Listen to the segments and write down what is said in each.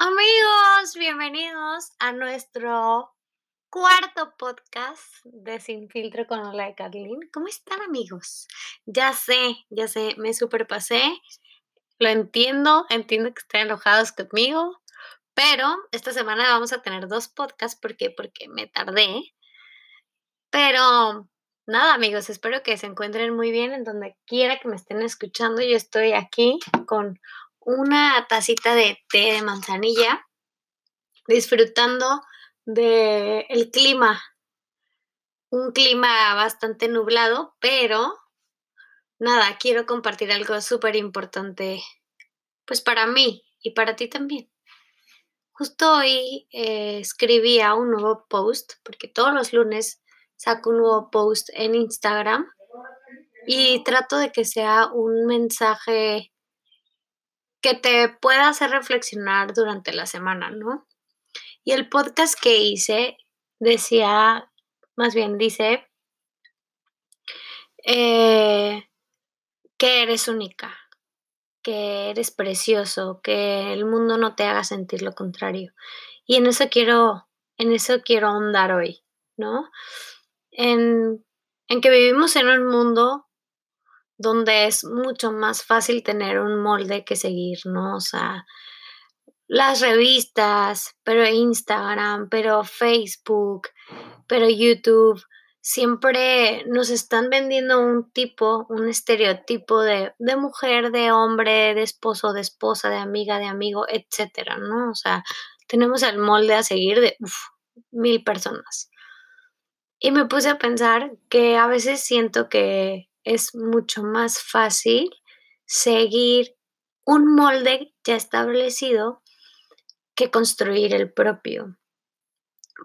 Amigos, bienvenidos a nuestro cuarto podcast de Sin Filtro con Hola de Carlin. ¿Cómo están, amigos? Ya sé, ya sé, me superpasé. Lo entiendo, entiendo que estén enojados conmigo, pero esta semana vamos a tener dos podcasts. ¿Por qué? Porque me tardé. Pero nada, amigos, espero que se encuentren muy bien en donde quiera que me estén escuchando. Yo estoy aquí con una tacita de té de manzanilla, disfrutando del el clima. Un clima bastante nublado, pero nada, quiero compartir algo súper importante, pues para mí y para ti también. Justo hoy eh, escribía un nuevo post, porque todos los lunes saco un nuevo post en Instagram y trato de que sea un mensaje que te pueda hacer reflexionar durante la semana, ¿no? Y el podcast que hice decía, más bien dice, eh, que eres única, que eres precioso, que el mundo no te haga sentir lo contrario. Y en eso quiero, en eso quiero ahondar hoy, ¿no? En, en que vivimos en un mundo donde es mucho más fácil tener un molde que seguir, ¿no? O sea, las revistas, pero Instagram, pero Facebook, pero YouTube, siempre nos están vendiendo un tipo, un estereotipo de, de mujer, de hombre, de esposo, de esposa, de amiga, de amigo, etcétera, ¿no? O sea, tenemos el molde a seguir de mil personas. Y me puse a pensar que a veces siento que es mucho más fácil seguir un molde ya establecido que construir el propio.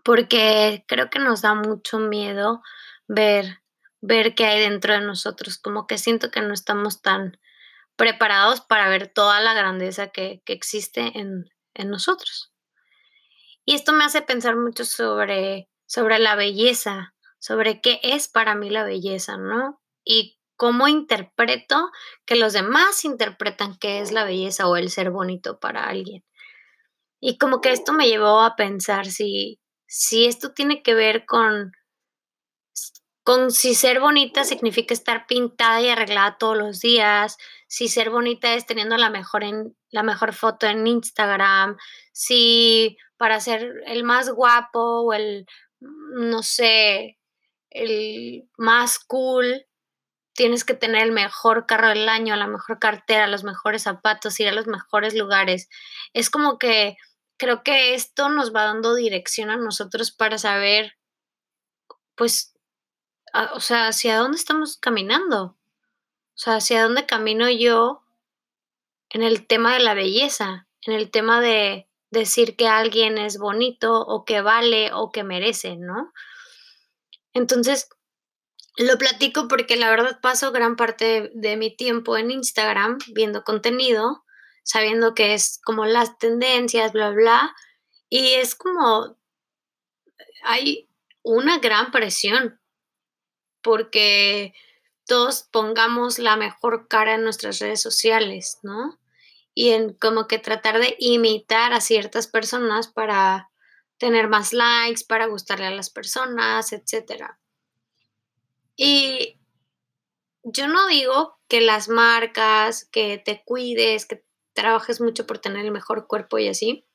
Porque creo que nos da mucho miedo ver, ver qué hay dentro de nosotros. Como que siento que no estamos tan preparados para ver toda la grandeza que, que existe en, en, nosotros. Y esto me hace pensar mucho sobre, sobre la belleza, sobre qué es para mí la belleza, ¿no? Y cómo interpreto que los demás interpretan qué es la belleza o el ser bonito para alguien. Y como que esto me llevó a pensar si, si esto tiene que ver con, con si ser bonita significa estar pintada y arreglada todos los días, si ser bonita es teniendo la mejor, en, la mejor foto en Instagram, si para ser el más guapo o el, no sé, el más cool tienes que tener el mejor carro del año, la mejor cartera, los mejores zapatos, ir a los mejores lugares. Es como que creo que esto nos va dando dirección a nosotros para saber, pues, o sea, hacia dónde estamos caminando. O sea, hacia dónde camino yo en el tema de la belleza, en el tema de decir que alguien es bonito o que vale o que merece, ¿no? Entonces, lo platico porque la verdad paso gran parte de, mi tiempo en Instagram viendo contenido, sabiendo que es como las tendencias, bla, bla, y es como hay una gran presión porque todos pongamos la mejor cara en nuestras redes sociales, ¿no? Y en como que tratar de imitar a ciertas personas para tener más likes, para gustarle a las personas, etcétera. Y yo no digo que las marcas, que te cuides, que trabajes mucho por tener el mejor cuerpo y así,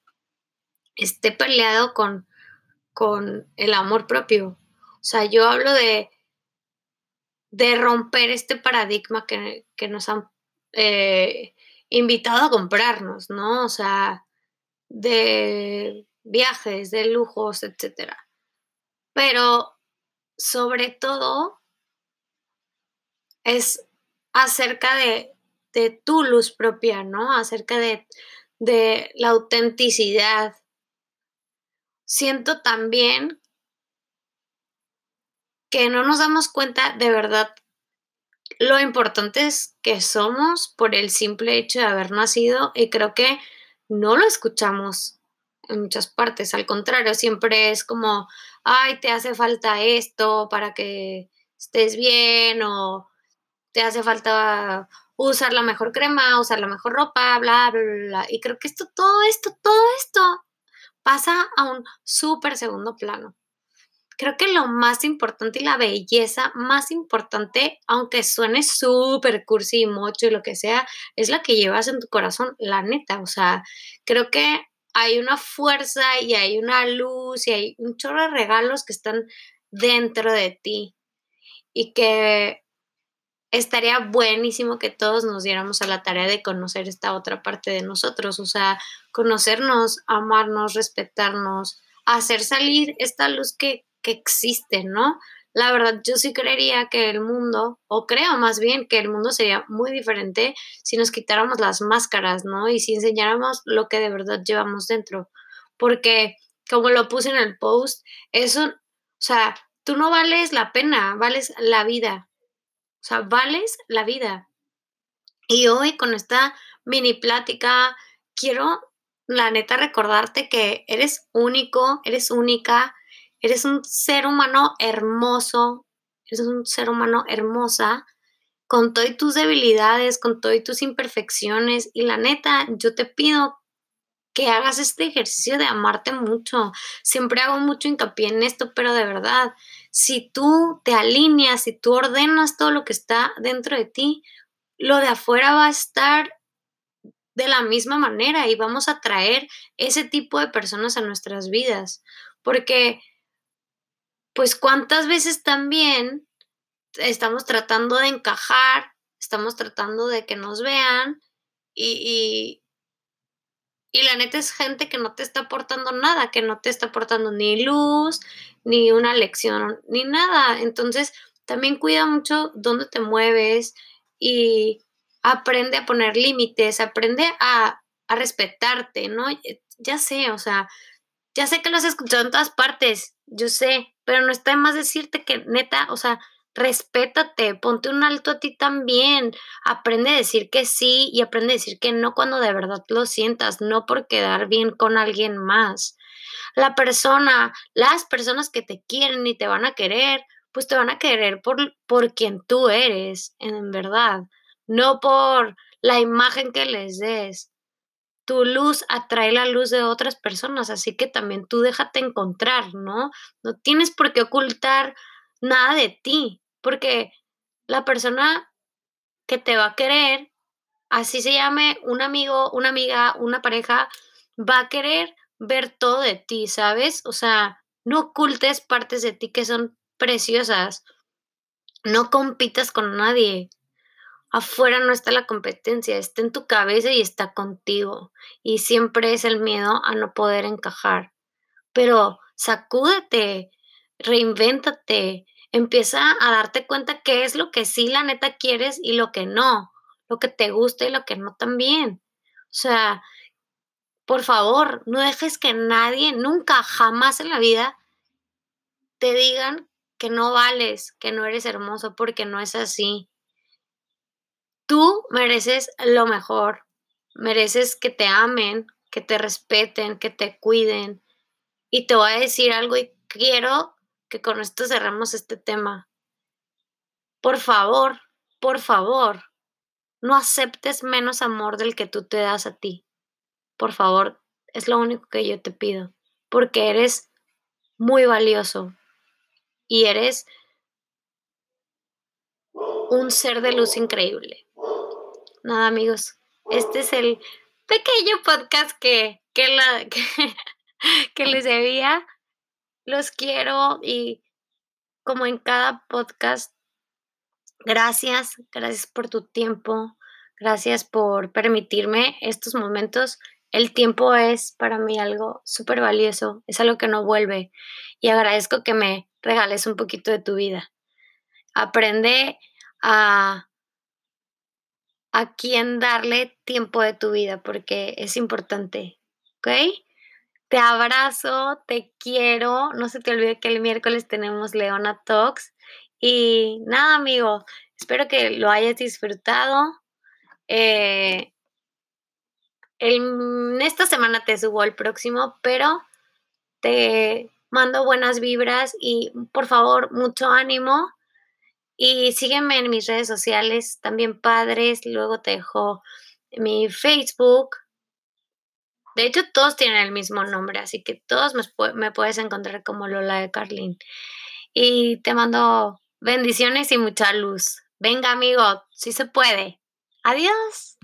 esté peleado con, con el amor propio. O sea, yo hablo de, de romper este paradigma que, nos han eh, invitado a comprarnos, ¿no? O sea, de viajes, de lujos, etc. Pero sobre todo es acerca de, tu luz propia, ¿no? Acerca de, de la autenticidad. Siento también que no nos damos cuenta de verdad lo importante es que somos por el simple hecho de haber nacido y creo que no lo escuchamos en muchas partes, al contrario, siempre es como, ay, te hace falta esto para que estés bien o te hace falta usar la mejor crema, usar la mejor ropa, bla, bla, bla, Y creo que esto, todo esto, todo esto pasa a un súper segundo plano. Creo que lo más importante y la belleza más importante, aunque suene súper cursi y mocho y lo que sea, es la que llevas en tu corazón, la neta. O sea, creo que hay una fuerza y hay una luz y hay un chorro de regalos que están dentro de ti y que estaría buenísimo que todos nos diéramos a la tarea de conocer esta otra parte de nosotros, o sea, conocernos, amarnos, respetarnos, hacer salir esta luz que, que existe, ¿no? La verdad, yo sí creería que el mundo, o creo más bien que el mundo sería muy diferente si nos quitáramos las máscaras, ¿no? Y si enseñáramos lo que de verdad llevamos dentro. Porque, como lo puse en el post, eso, o sea, tú no vales la pena, vales la vida. Sea, vales la vida. Y hoy con esta mini plática, quiero, la neta, recordarte que eres único, eres única, eres un ser humano hermoso, eres un ser humano hermosa, con todas tus debilidades, con todas tus imperfecciones. Y la neta, yo te pido que hagas este ejercicio de amarte mucho. Siempre hago mucho hincapié en esto, pero de verdad, si tú te alineas, si tú ordenas todo lo que está dentro de ti, lo de afuera va a estar de la misma manera y vamos a traer ese tipo de personas a nuestras vidas. Porque, pues, ¿cuántas veces también estamos tratando de encajar, estamos tratando de que nos vean y, y la neta es gente que no te está aportando nada, que no te está aportando ni luz, ni una lección, ni nada. Entonces, también cuida mucho dónde te mueves y aprende a poner límites, aprende a, a respetarte, ¿no? Ya sé, o sea, ya sé que lo has escuchado en todas partes, yo sé, pero no está más decirte que neta, o sea, respétate, ponte un alto a ti también, aprende a decir que sí y aprende a decir que no cuando de verdad lo sientas, no por quedar bien con alguien más. La persona, las personas que te quieren y te van a querer, pues te van a querer por, por quien tú eres, en verdad, no por la imagen que les des. Tu luz atrae la luz de otras personas, así que también tú déjate encontrar, ¿no? No tienes por qué ocultar nada de ti, porque la persona que te va a querer, así se llame un amigo, una amiga, una pareja, va a querer ver todo de ti, ¿sabes? O sea, no ocultes partes de ti que son preciosas. No compitas con nadie. Afuera no está la competencia, está en tu cabeza y está contigo. Y siempre es el miedo a no poder encajar. Pero sacúdete, reinvéntate, empieza a darte cuenta qué es lo que sí la neta quieres y lo que no, lo que te gusta y lo que no también. O sea, por favor, no dejes que nadie, nunca, jamás en la vida, te digan que no vales, que no eres hermoso, porque no es así. Tú mereces lo mejor, mereces que te amen, que te respeten, que te cuiden. Y te voy a decir algo y quiero que con esto cerramos este tema. Por favor, por favor, no aceptes menos amor del que tú te das a ti. Por favor, es lo único que yo te pido, porque eres muy valioso y eres un ser de luz increíble. Nada, amigos, este es el pequeño podcast que, que, la, que, les debía los quiero y como en cada podcast, gracias, gracias por tu tiempo, gracias por permitirme estos momentos. El tiempo es para mí algo súper valioso, es algo que no vuelve y agradezco que me regales un poquito de tu vida. Aprende a a quién darle tiempo de tu vida porque es importante, ¿ok? Te abrazo, te quiero. No se te olvide que el miércoles tenemos Leona Talks. Y nada, amigo, espero que lo hayas disfrutado. Eh, en esta semana te subo el próximo, pero te mando buenas vibras y por favor, mucho ánimo. Y sígueme en mis redes sociales, también padres. Luego te dejo mi Facebook. De hecho, todos tienen el mismo nombre, así que todos me, puedes encontrar como Lola de Carlin. Y te mando bendiciones y mucha luz. Venga, amigo, si se puede. Adiós.